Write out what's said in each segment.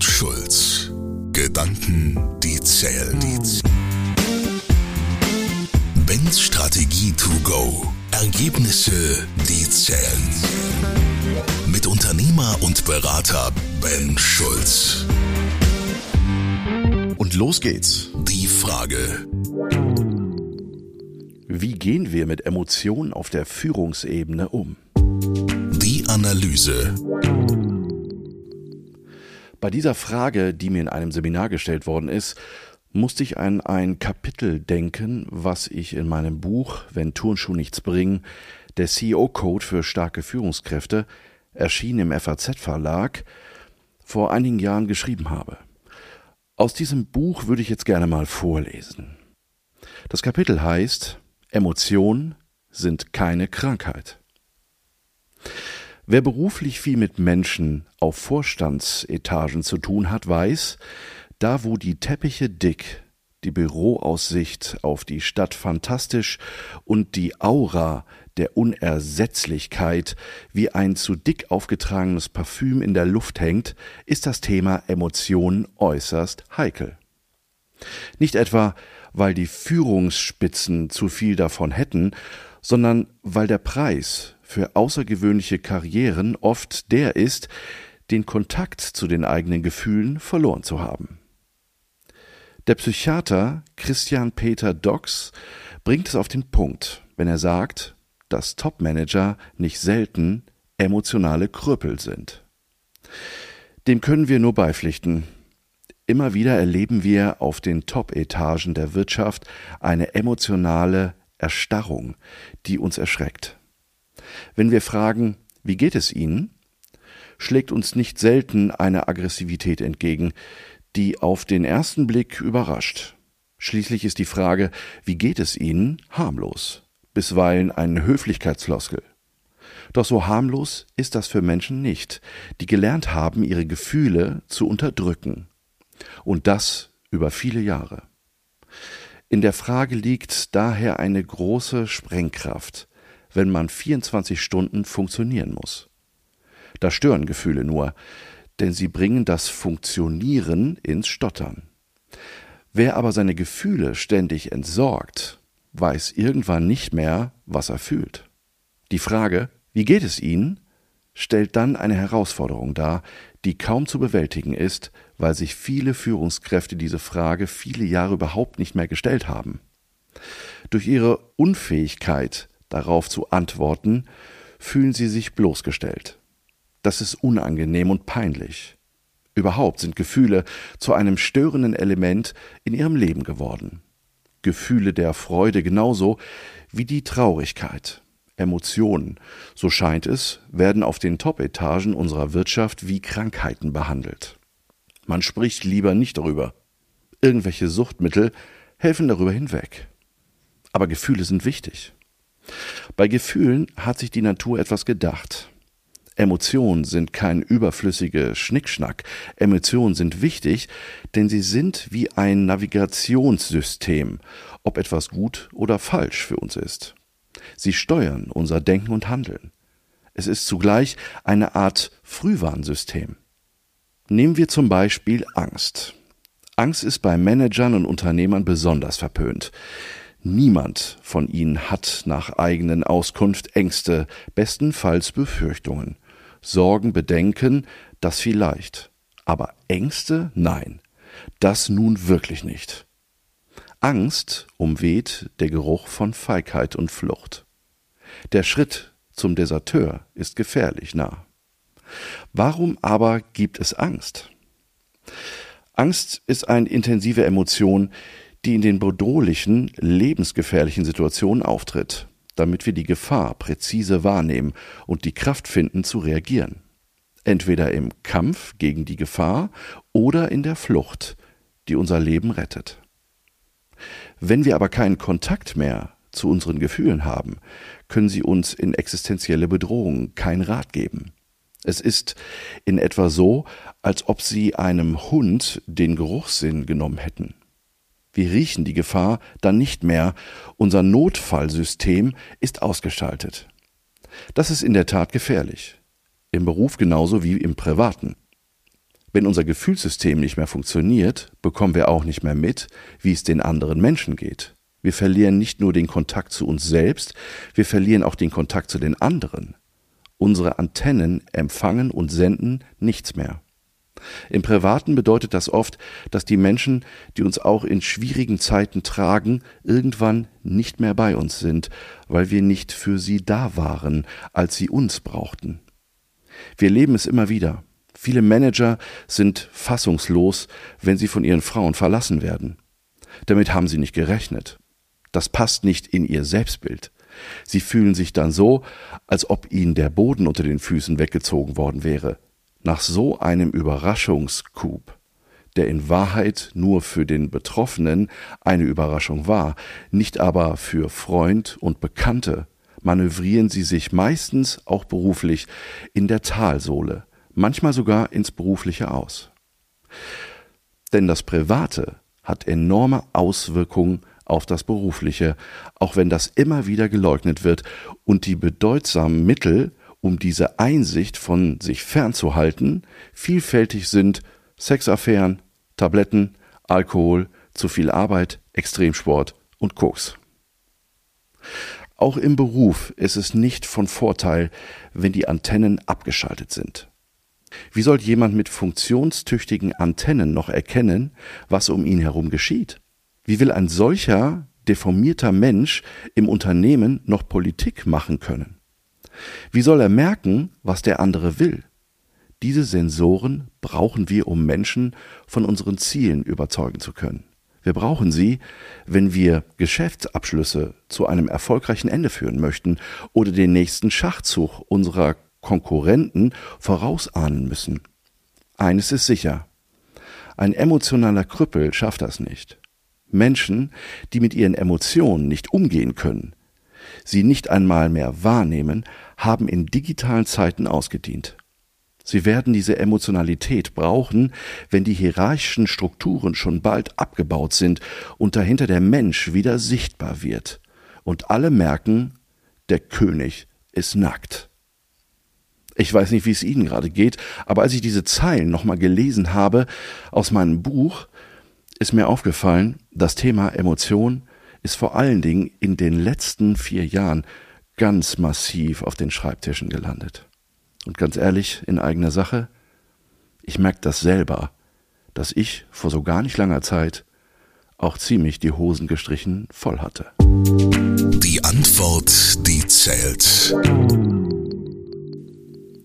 und Schulz. Gedanken, die zählen. Ben's Strategie to go. Ergebnisse, die zählen. Mit Unternehmer und Berater Ben Schulz. Und los geht's. Die Frage. Wie gehen wir mit Emotionen auf der Führungsebene um? Die Analyse. Bei dieser Frage, die mir in einem Seminar gestellt worden ist, musste ich an ein Kapitel denken, was ich in meinem Buch Wenn Turnschuh nichts bringen, der CEO-Code für starke Führungskräfte, erschienen im FAZ-Verlag, vor einigen Jahren geschrieben habe. Aus diesem Buch würde ich jetzt gerne mal vorlesen. Das Kapitel heißt Emotionen sind keine Krankheit. Wer beruflich viel mit Menschen auf Vorstandsetagen zu tun hat, weiß, da wo die Teppiche dick, die Büroaussicht auf die Stadt fantastisch und die Aura der Unersetzlichkeit wie ein zu dick aufgetragenes Parfüm in der Luft hängt, ist das Thema Emotionen äußerst heikel. Nicht etwa, weil die Führungsspitzen zu viel davon hätten, sondern weil der Preis für außergewöhnliche Karrieren oft der ist, den Kontakt zu den eigenen Gefühlen verloren zu haben. Der Psychiater Christian Peter Dox bringt es auf den Punkt, wenn er sagt, dass Topmanager nicht selten emotionale Krüppel sind. Dem können wir nur beipflichten. Immer wieder erleben wir auf den Top-Etagen der Wirtschaft eine emotionale Erstarrung, die uns erschreckt. Wenn wir fragen, wie geht es Ihnen? schlägt uns nicht selten eine Aggressivität entgegen, die auf den ersten Blick überrascht. Schließlich ist die Frage, wie geht es Ihnen, harmlos, bisweilen ein Höflichkeitsfloskel. Doch so harmlos ist das für Menschen nicht, die gelernt haben, ihre Gefühle zu unterdrücken. Und das über viele Jahre. In der Frage liegt daher eine große Sprengkraft, wenn man 24 Stunden funktionieren muss. Da stören Gefühle nur, denn sie bringen das Funktionieren ins Stottern. Wer aber seine Gefühle ständig entsorgt, weiß irgendwann nicht mehr, was er fühlt. Die Frage, wie geht es Ihnen, stellt dann eine Herausforderung dar, die kaum zu bewältigen ist, weil sich viele Führungskräfte diese Frage viele Jahre überhaupt nicht mehr gestellt haben. Durch ihre Unfähigkeit, darauf zu antworten, fühlen sie sich bloßgestellt. Das ist unangenehm und peinlich. Überhaupt sind Gefühle zu einem störenden Element in ihrem Leben geworden. Gefühle der Freude genauso wie die Traurigkeit. Emotionen, so scheint es, werden auf den Top-Etagen unserer Wirtschaft wie Krankheiten behandelt. Man spricht lieber nicht darüber. Irgendwelche Suchtmittel helfen darüber hinweg. Aber Gefühle sind wichtig. Bei Gefühlen hat sich die Natur etwas gedacht. Emotionen sind kein überflüssige Schnickschnack. Emotionen sind wichtig, denn sie sind wie ein Navigationssystem, ob etwas gut oder falsch für uns ist. Sie steuern unser Denken und Handeln. Es ist zugleich eine Art Frühwarnsystem. Nehmen wir zum Beispiel Angst. Angst ist bei Managern und Unternehmern besonders verpönt. Niemand von ihnen hat nach eigenen Auskunft Ängste, bestenfalls Befürchtungen. Sorgen, Bedenken, das vielleicht. Aber Ängste? Nein. Das nun wirklich nicht. Angst umweht der Geruch von Feigheit und Flucht. Der Schritt zum Deserteur ist gefährlich nah. Warum aber gibt es Angst? Angst ist eine intensive Emotion, die in den bedrohlichen, lebensgefährlichen Situationen auftritt, damit wir die Gefahr präzise wahrnehmen und die Kraft finden zu reagieren. Entweder im Kampf gegen die Gefahr oder in der Flucht, die unser Leben rettet. Wenn wir aber keinen Kontakt mehr zu unseren Gefühlen haben, können sie uns in existenzielle Bedrohungen keinen Rat geben. Es ist in etwa so, als ob sie einem Hund den Geruchssinn genommen hätten. Wir riechen die Gefahr dann nicht mehr, unser Notfallsystem ist ausgeschaltet. Das ist in der Tat gefährlich, im Beruf genauso wie im privaten. Wenn unser Gefühlssystem nicht mehr funktioniert, bekommen wir auch nicht mehr mit, wie es den anderen Menschen geht. Wir verlieren nicht nur den Kontakt zu uns selbst, wir verlieren auch den Kontakt zu den anderen. Unsere Antennen empfangen und senden nichts mehr. Im Privaten bedeutet das oft, dass die Menschen, die uns auch in schwierigen Zeiten tragen, irgendwann nicht mehr bei uns sind, weil wir nicht für sie da waren, als sie uns brauchten. Wir leben es immer wieder. Viele Manager sind fassungslos, wenn sie von ihren Frauen verlassen werden. Damit haben sie nicht gerechnet. Das passt nicht in ihr Selbstbild. Sie fühlen sich dann so, als ob ihnen der Boden unter den Füßen weggezogen worden wäre. Nach so einem Überraschungscoup, der in Wahrheit nur für den Betroffenen eine Überraschung war, nicht aber für Freund und Bekannte, manövrieren sie sich meistens auch beruflich in der Talsohle, manchmal sogar ins Berufliche aus. Denn das Private hat enorme Auswirkungen auf das Berufliche, auch wenn das immer wieder geleugnet wird und die bedeutsamen Mittel, um diese Einsicht von sich fernzuhalten, vielfältig sind Sexaffären, Tabletten, Alkohol, zu viel Arbeit, Extremsport und Koks. Auch im Beruf ist es nicht von Vorteil, wenn die Antennen abgeschaltet sind. Wie soll jemand mit funktionstüchtigen Antennen noch erkennen, was um ihn herum geschieht? Wie will ein solcher deformierter Mensch im Unternehmen noch Politik machen können? Wie soll er merken, was der andere will? Diese Sensoren brauchen wir, um Menschen von unseren Zielen überzeugen zu können. Wir brauchen sie, wenn wir Geschäftsabschlüsse zu einem erfolgreichen Ende führen möchten oder den nächsten Schachzug unserer Konkurrenten vorausahnen müssen. Eines ist sicher. Ein emotionaler Krüppel schafft das nicht. Menschen, die mit ihren Emotionen nicht umgehen können, sie nicht einmal mehr wahrnehmen, haben in digitalen Zeiten ausgedient. Sie werden diese Emotionalität brauchen, wenn die hierarchischen Strukturen schon bald abgebaut sind und dahinter der Mensch wieder sichtbar wird und alle merken, der König ist nackt. Ich weiß nicht, wie es Ihnen gerade geht, aber als ich diese Zeilen nochmal gelesen habe aus meinem Buch, ist mir aufgefallen, das Thema Emotion ist vor allen Dingen in den letzten vier Jahren ganz massiv auf den Schreibtischen gelandet. Und ganz ehrlich, in eigener Sache, ich merke das selber, dass ich vor so gar nicht langer Zeit auch ziemlich die Hosen gestrichen voll hatte. Die Antwort, die zählt.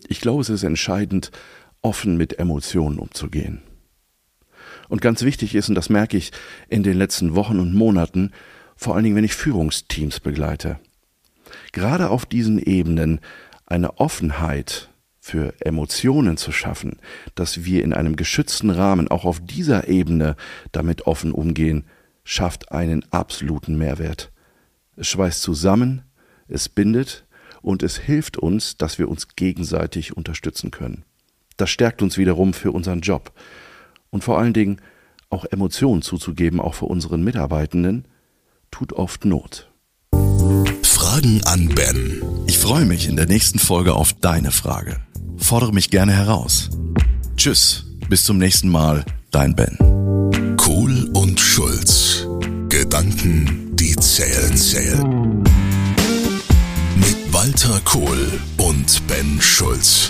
Ich glaube, es ist entscheidend, offen mit Emotionen umzugehen. Und ganz wichtig ist, und das merke ich in den letzten Wochen und Monaten, vor allen Dingen, wenn ich Führungsteams begleite. Gerade auf diesen Ebenen eine Offenheit für Emotionen zu schaffen, dass wir in einem geschützten Rahmen auch auf dieser Ebene damit offen umgehen, schafft einen absoluten Mehrwert. Es schweißt zusammen, es bindet und es hilft uns, dass wir uns gegenseitig unterstützen können. Das stärkt uns wiederum für unseren Job und vor allen Dingen auch Emotionen zuzugeben, auch für unseren Mitarbeitenden, tut oft Not. Fragen an Ben. Ich freue mich in der nächsten Folge auf deine Frage. Fordere mich gerne heraus. Tschüss, bis zum nächsten Mal, dein Ben. Kohl und Schulz. Gedanken, die zählen, zählen. Mit Walter Kohl und Ben Schulz.